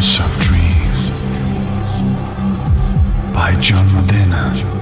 House of Dreams by John Medina.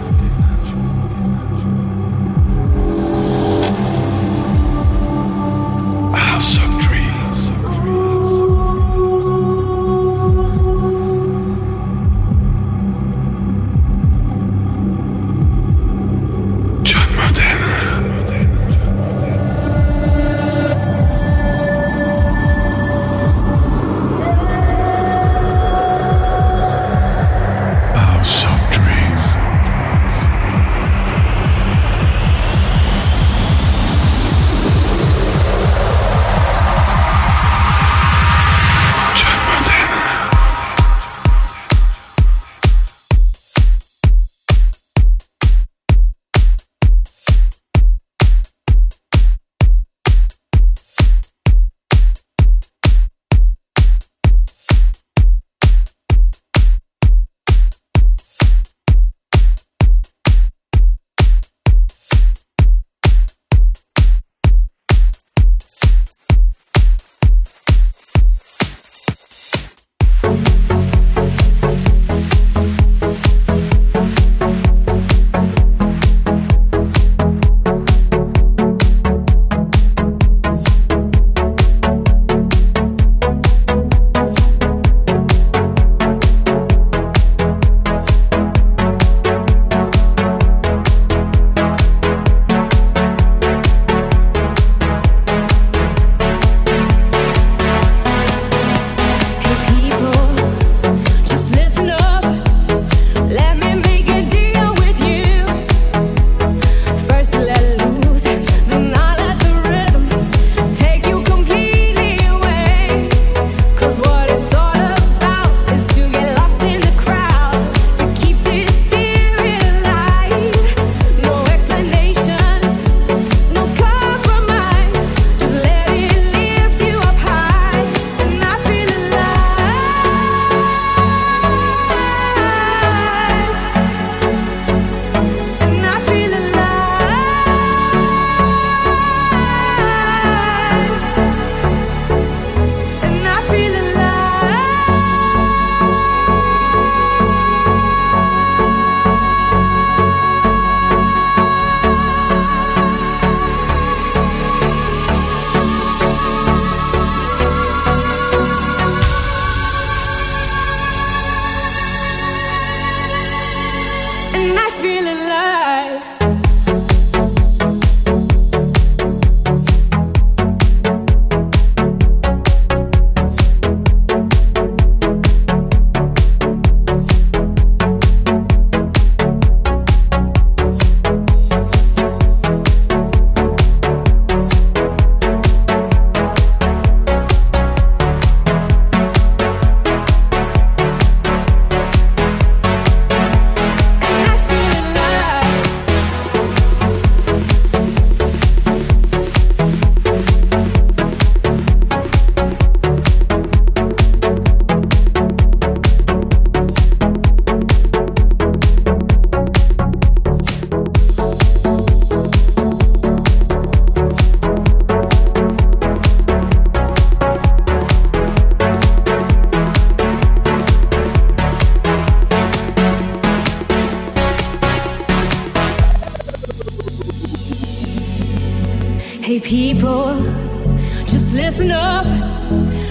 Just listen up.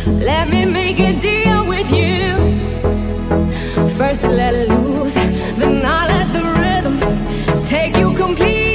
Let me make a deal with you. First, let it loose, then I'll let the rhythm take you complete.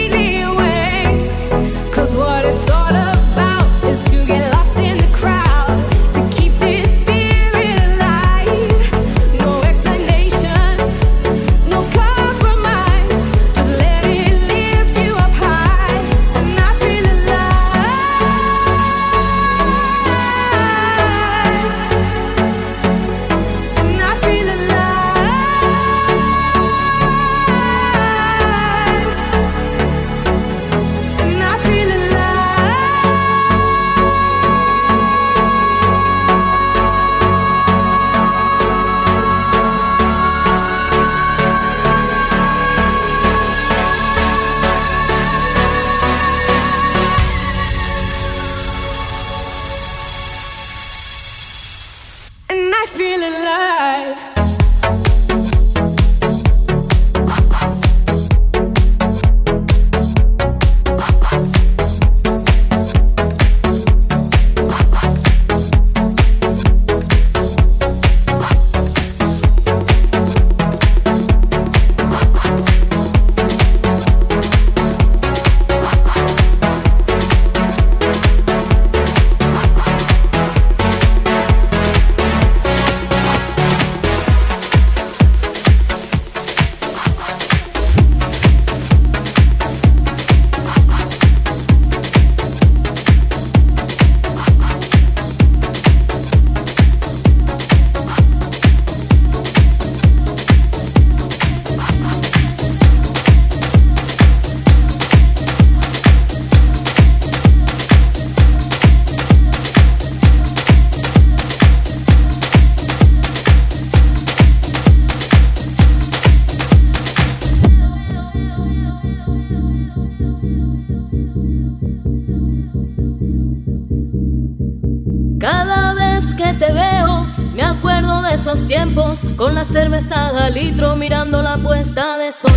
Mirando la puesta de sol,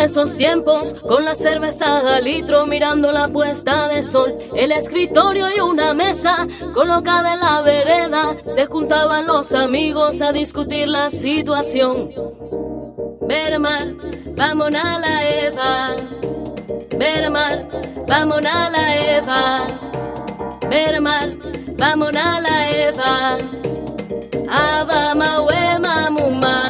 esos tiempos, con la cerveza al litro mirando la puesta de sol, el escritorio y una mesa colocada en la vereda, se juntaban los amigos a discutir la situación. Vermar, vamos a la Eva. Vermar, vamos a la Eva. Vermar, vamos a la Eva. Muma, cada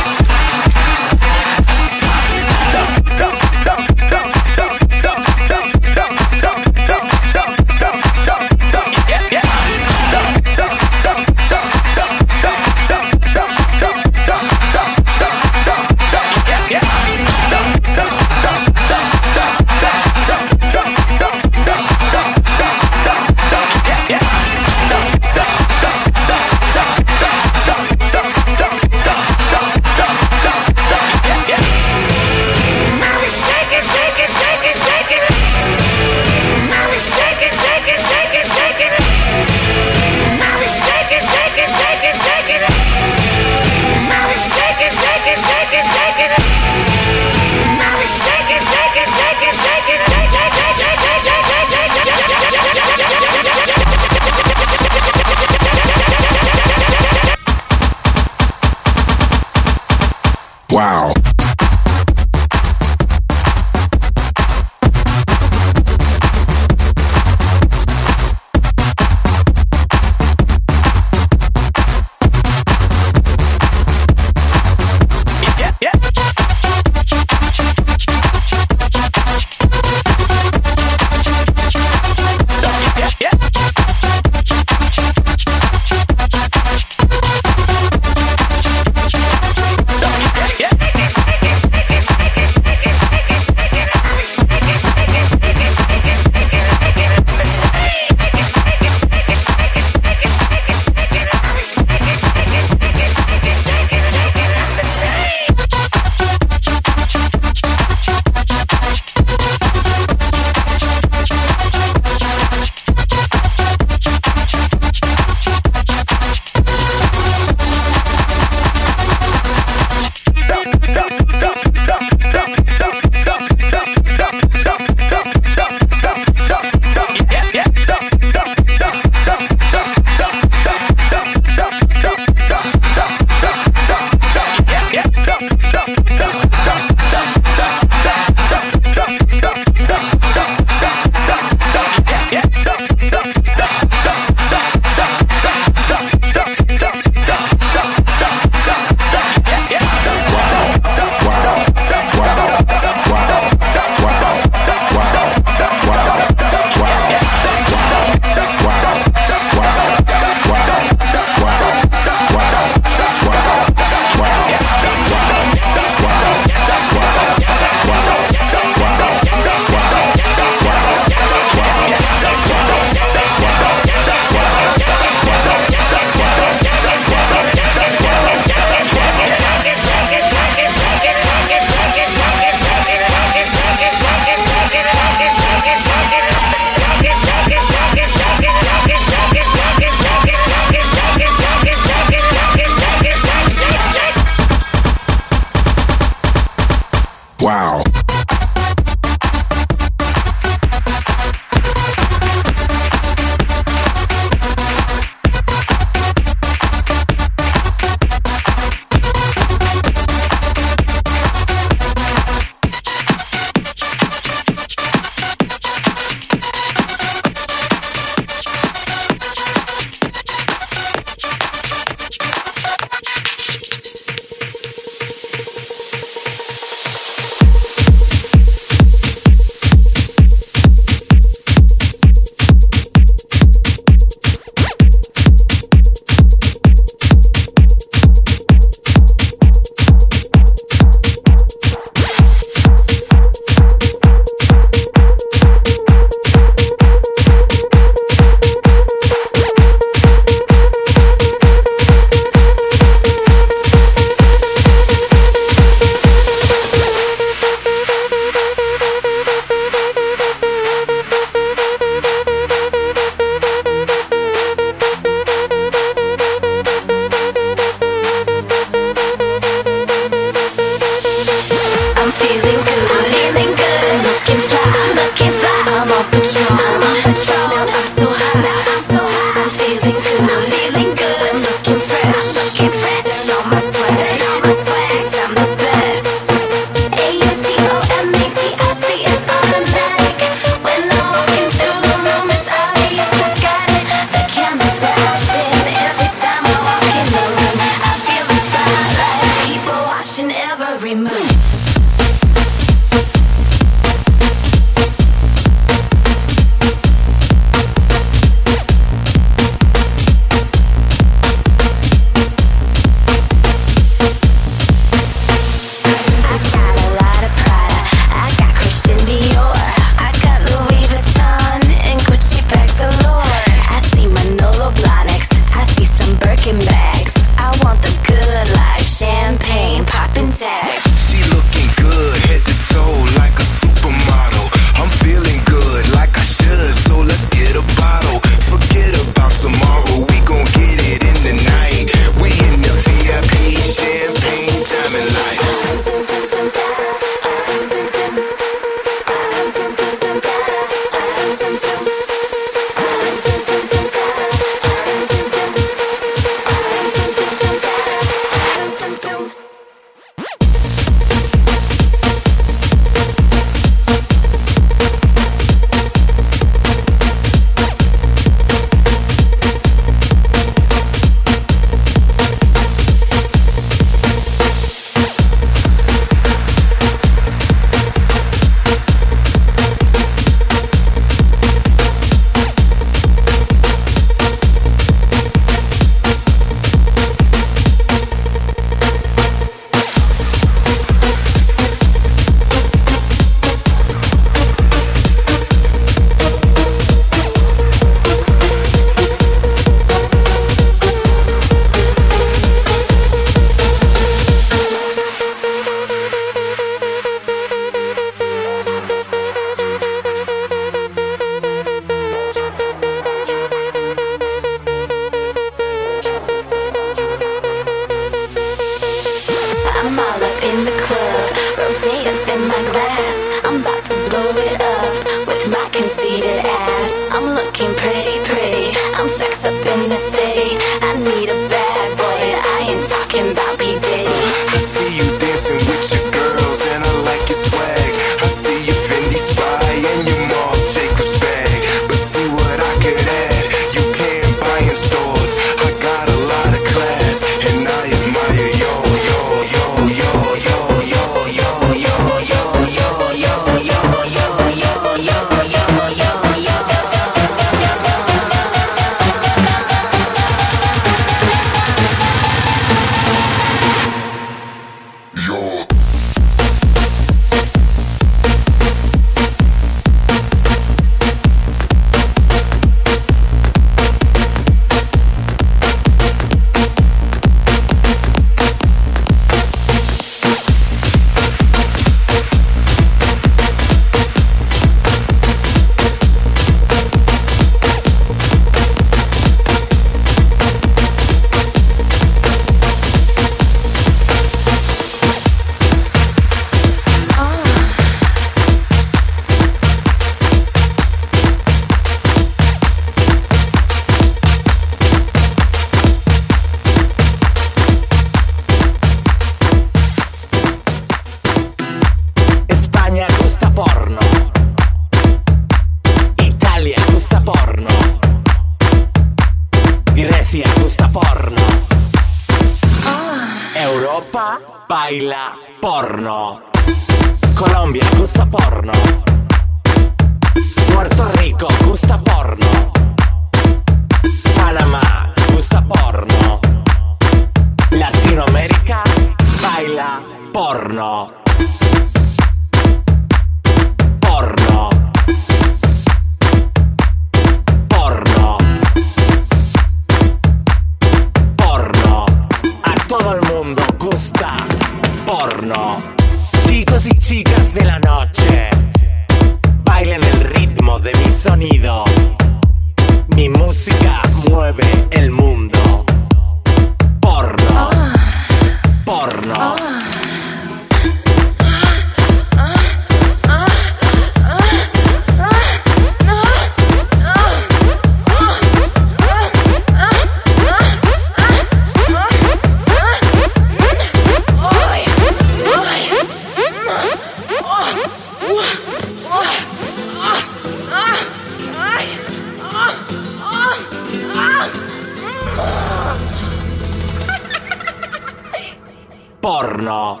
Porno.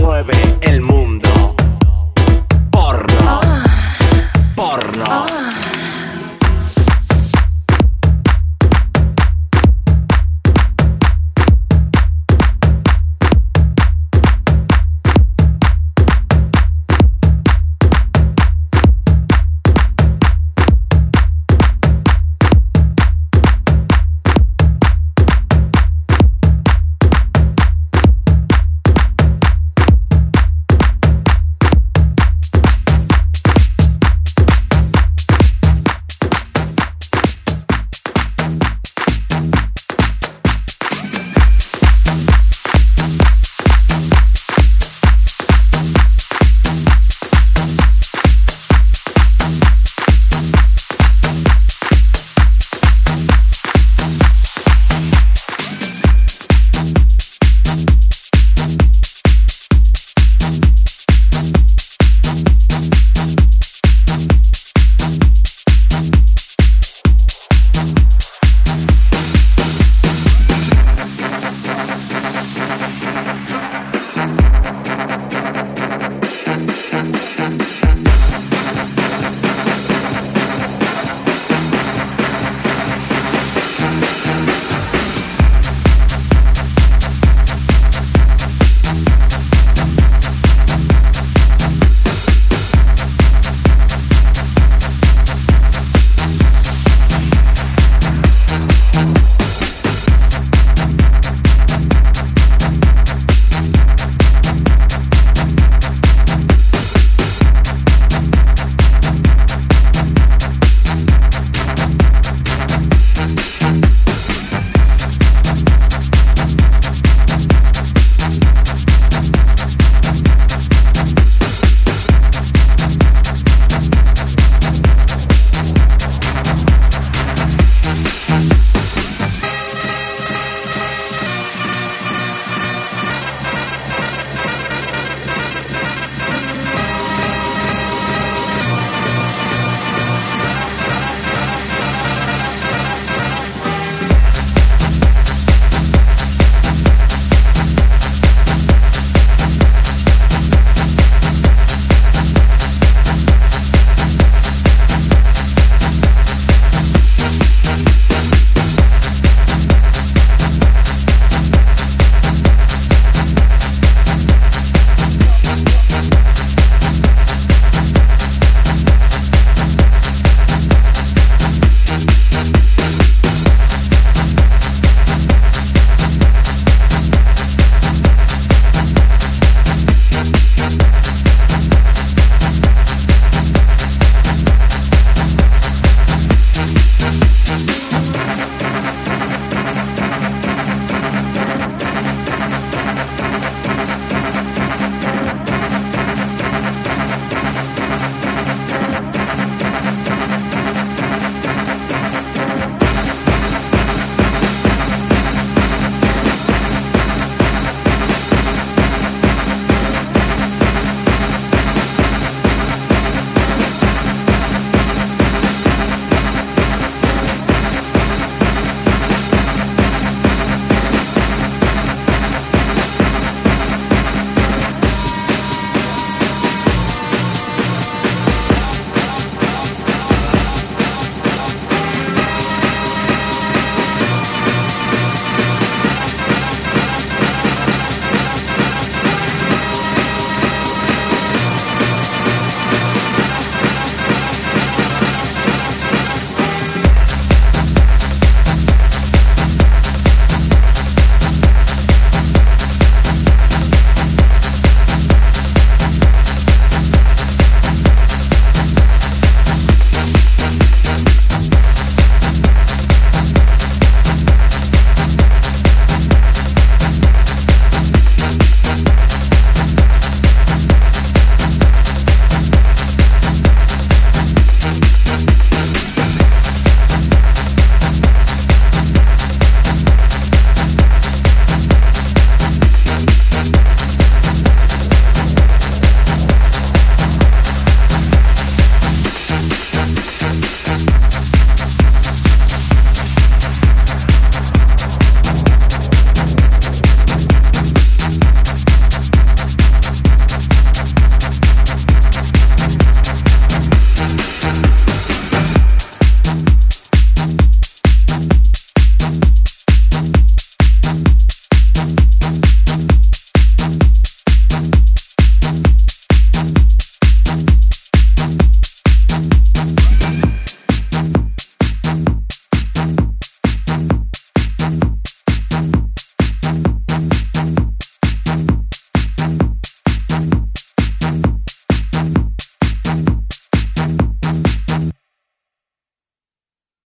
Mueve el mundo.